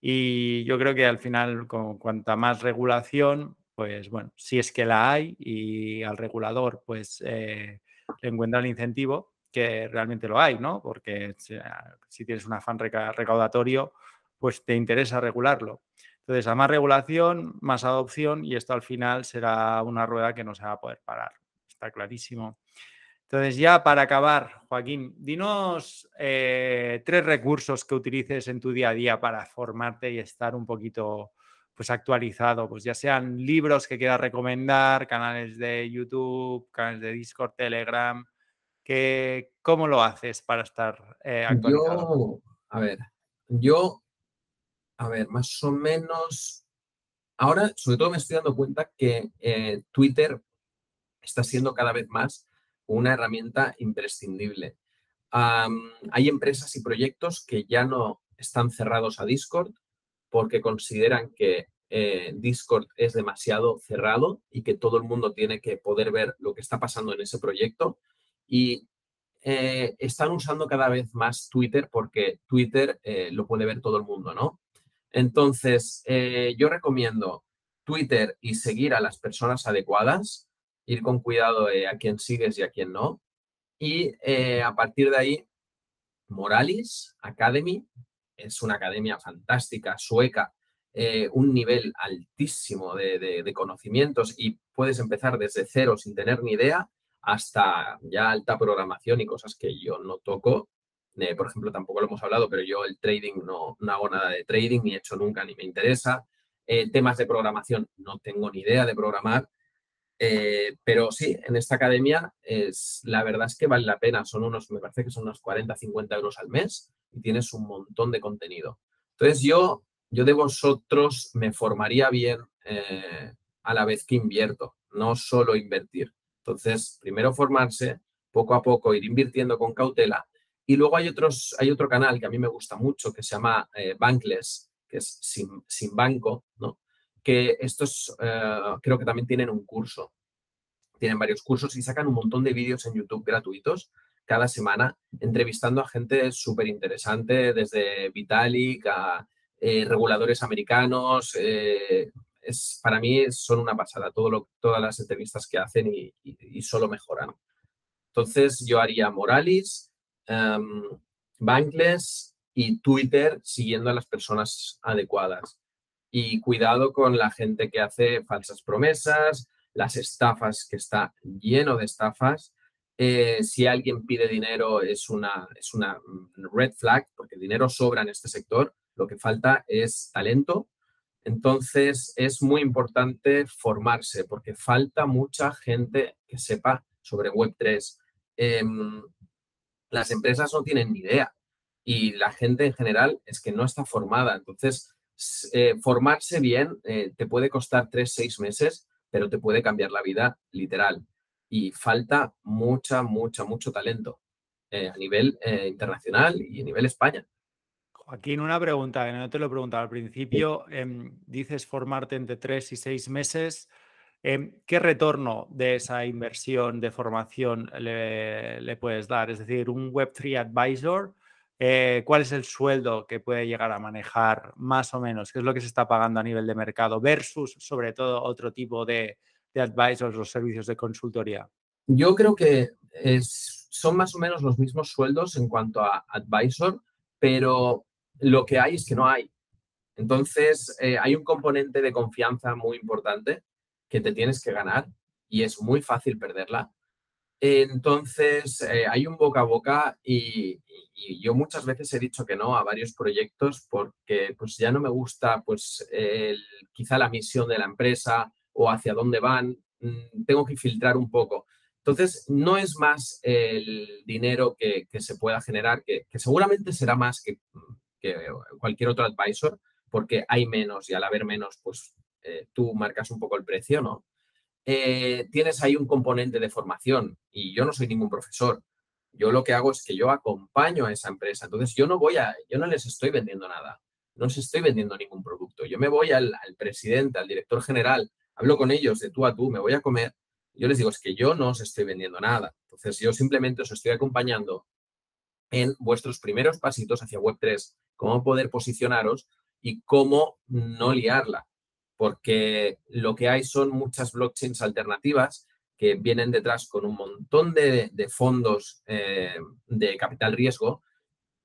y yo creo que al final, con cuanta más regulación, pues bueno, si es que la hay y al regulador pues eh, le encuentra el incentivo, que realmente lo hay, ¿no? Porque si tienes un afán recaudatorio, pues te interesa regularlo. Entonces, a más regulación, más adopción y esto al final será una rueda que no se va a poder parar. Está clarísimo. Entonces, ya para acabar, Joaquín, dinos eh, tres recursos que utilices en tu día a día para formarte y estar un poquito pues actualizado, pues ya sean libros que quieras recomendar, canales de YouTube, canales de Discord, Telegram, que, ¿cómo lo haces para estar eh, actualizado?
Yo, a ver, yo, a ver, más o menos, ahora sobre todo me estoy dando cuenta que eh, Twitter está siendo cada vez más una herramienta imprescindible. hay empresas y proyectos que ya no están cerrados a Discord porque consideran que eh, Discord es demasiado cerrado y que todo el mundo tiene que poder ver lo que está pasando en ese proyecto. Y eh, están usando cada vez más Twitter porque Twitter lo puede ver todo el mundo, ¿no? Entonces, yo recomiendo Twitter y seguir a las personas adecuadas ir con cuidado eh, a quién sigues y a quién no. Y eh, a partir de ahí, Moralis Academy es una academia fantástica, sueca, eh, un nivel altísimo de, conocimientos y puedes empezar desde cero sin tener ni idea hasta ya alta programación y cosas que yo no toco. Por ejemplo, tampoco lo hemos hablado, pero yo el trading no, hago nada de trading, ni he hecho nunca, ni me interesa. temas de programación, no tengo ni idea de programar. Eh, pero sí, en esta academia es, la verdad es que vale la pena. Son unos, me parece que son unos 40, 50 euros al mes y tienes un montón de contenido. Entonces yo, yo de vosotros me formaría bien eh, a la vez que invierto, no solo invertir. Entonces, primero formarse, poco a poco ir invirtiendo con cautela. Y luego hay, otros, hay otro canal que a mí me gusta mucho que se llama eh, Bankless, que es sin, banco, ¿no? que estos eh, creo que también tienen un curso. Tienen varios cursos y sacan un montón de vídeos en YouTube gratuitos cada semana, entrevistando a gente súper interesante, desde Vitalik a eh, reguladores americanos. Es, para mí son una pasada todo lo, todas las entrevistas que hacen y, solo mejoran. Entonces yo haría Moralis, um, Bankless y Twitter siguiendo a las personas adecuadas y cuidado con la gente que hace falsas promesas, las estafas, que está lleno de estafas. Eh, si alguien pide dinero es una, es una red flag, porque dinero sobra en este sector, lo que falta es talento. Entonces es muy importante formarse, porque falta mucha gente que sepa sobre Web3. Em, las empresas no tienen ni idea y la gente en general es que no está formada. Entonces, eh, formarse bien eh, te puede costar tres, seis meses, pero te puede cambiar la vida literal. Y falta mucha, mucha, mucho talento eh, a nivel internacional y a nivel España.
Joaquín, una pregunta que no te lo he preguntado al principio. Em, dices formarte entre tres y seis meses. Em, ¿Qué retorno de esa inversión de formación le, puedes dar? Es decir, un Web3 Advisor eh, cuál es el sueldo que puede llegar a manejar más o menos, qué es lo que se está pagando a nivel de mercado versus sobre todo otro tipo de, de advisors o servicios de consultoría.
Yo creo que son más o menos los mismos sueldos en cuanto a advisor, pero lo que hay es que no hay. Entonces, eh, hay un componente de confianza muy importante que te tienes que ganar y es muy fácil perderla. Entonces, eh, hay un boca a boca y, yo muchas veces he dicho que no a varios proyectos porque pues ya no me gusta pues quizá la misión de la empresa o hacia dónde van, mm, tengo que filtrar un poco. Entonces, no es más el dinero que, se pueda generar, que, seguramente será más que, cualquier otro advisor, porque hay menos y al haber menos, pues eh, tú marcas un poco el precio, ¿no? Eh, tienes ahí un componente de formación y yo no soy ningún profesor. Yo lo que hago es que yo acompaño a esa empresa. Entonces yo no voy a, yo no les estoy vendiendo nada. no os estoy vendiendo ningún producto. Yo me voy al, presidente, al director general, hablo con ellos de tú a tú, me voy a comer. Yo les digo, es que yo no os estoy vendiendo nada. Entonces, yo simplemente os estoy acompañando en vuestros primeros pasitos hacia Web3, cómo poder posicionaros y cómo no liarla. Porque lo que hay son muchas blockchains alternativas que vienen detrás con un montón de, fondos eh, de capital riesgo,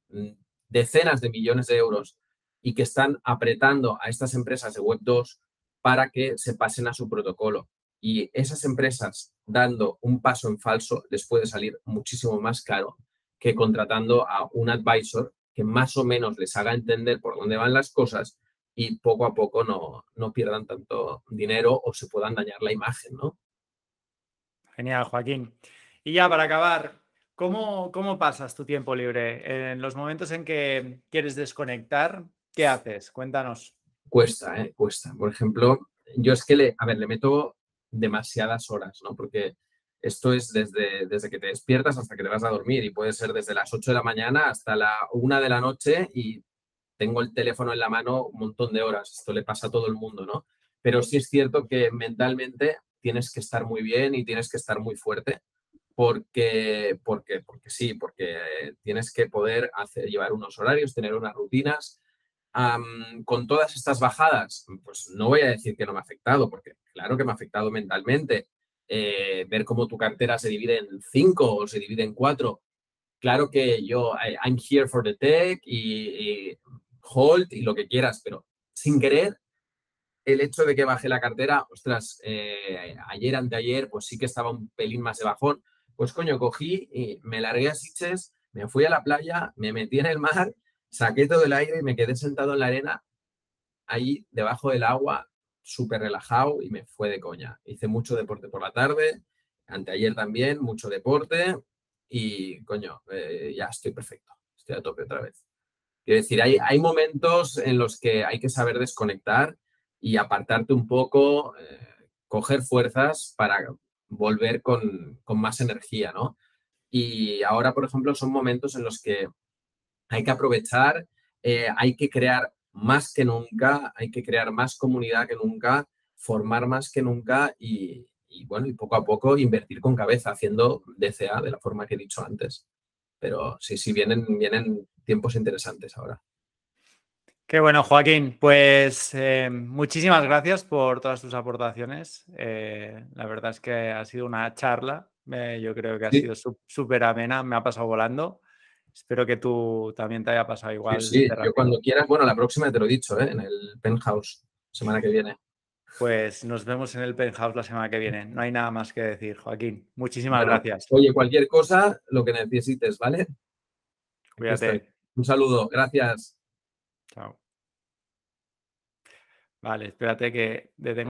mm, decenas de millones de euros, y que están apretando a estas empresas de Web 2 para que se pasen a su protocolo. Y esas empresas dando un paso en falso les puede salir muchísimo más caro que contratando a un advisor que más o menos les haga entender por dónde van las cosas y poco a poco no, no pierdan tanto dinero o se puedan dañar la imagen, ¿no?
Genial, Joaquín. Y ya para acabar, ¿cómo, ¿cómo pasas tu tiempo libre? En los momentos en que quieres desconectar, ¿qué haces? Cuéntanos.
Cuesta, ¿eh? Cuesta. Por ejemplo, yo es que le, a ver, le meto demasiadas horas, ¿no? Porque esto es desde, desde que te despiertas hasta que te vas a dormir y puede ser desde las 8 de la mañana hasta la 1 de la noche y tengo el teléfono en la mano un montón de horas. Esto le pasa a todo el mundo, ¿no? Pero sí es cierto que mentalmente tienes que estar muy bien y tienes que estar muy fuerte porque, porque, porque sí, porque tienes que poder hacer, llevar unos horarios, tener unas rutinas. con todas estas bajadas, pues no voy a decir que no me ha afectado, porque claro que me ha afectado mentalmente. Eh, ver cómo tu cartera se divide en cinco o se divide en cuatro. Claro que yo, I'm here for the tech y, y hold y lo que quieras, pero sin querer el hecho de que bajé la cartera, ostras, eh, ayer, anteayer, pues sí que estaba un pelín más de bajón. Pues coño, cogí y me largué a Sitges, me fui a la playa, me metí en el mar, saqué todo el aire y me quedé sentado en la arena, ahí debajo del agua, súper relajado y me fue de coña. Hice mucho deporte por la tarde, anteayer también, mucho deporte y coño, eh, ya estoy perfecto, estoy a tope otra vez. Quiero decir, hay, hay momentos en los que hay que saber desconectar y apartarte un poco, eh, coger fuerzas para volver con, más energía, ¿no? Y ahora, por ejemplo, son momentos en los que hay que aprovechar, eh, hay que crear más que nunca, hay que crear más comunidad que nunca, formar más que nunca y, bueno, y poco a poco invertir con cabeza, haciendo DCA de la forma que he dicho antes. Pero sí, sí, vienen, vienen tiempos interesantes ahora.
Qué bueno, Joaquín. Pues eh, muchísimas gracias por todas tus aportaciones. Eh, la verdad es que ha sido una charla. Eh, yo creo que ha sido súper amena. Me ha pasado volando. Espero que tú también te haya pasado igual.
Sí, yo cuando quieras. Bueno, la próxima te lo he dicho, en el penthouse, semana que viene.
Pues nos vemos en el penthouse la semana que viene. No hay nada más que decir, Joaquín. Muchísimas gracias.
Oye, cualquier cosa, lo que necesites, ¿vale?
Cuídate.
Un saludo. Gracias.
Chao. Vale, espérate que detengo.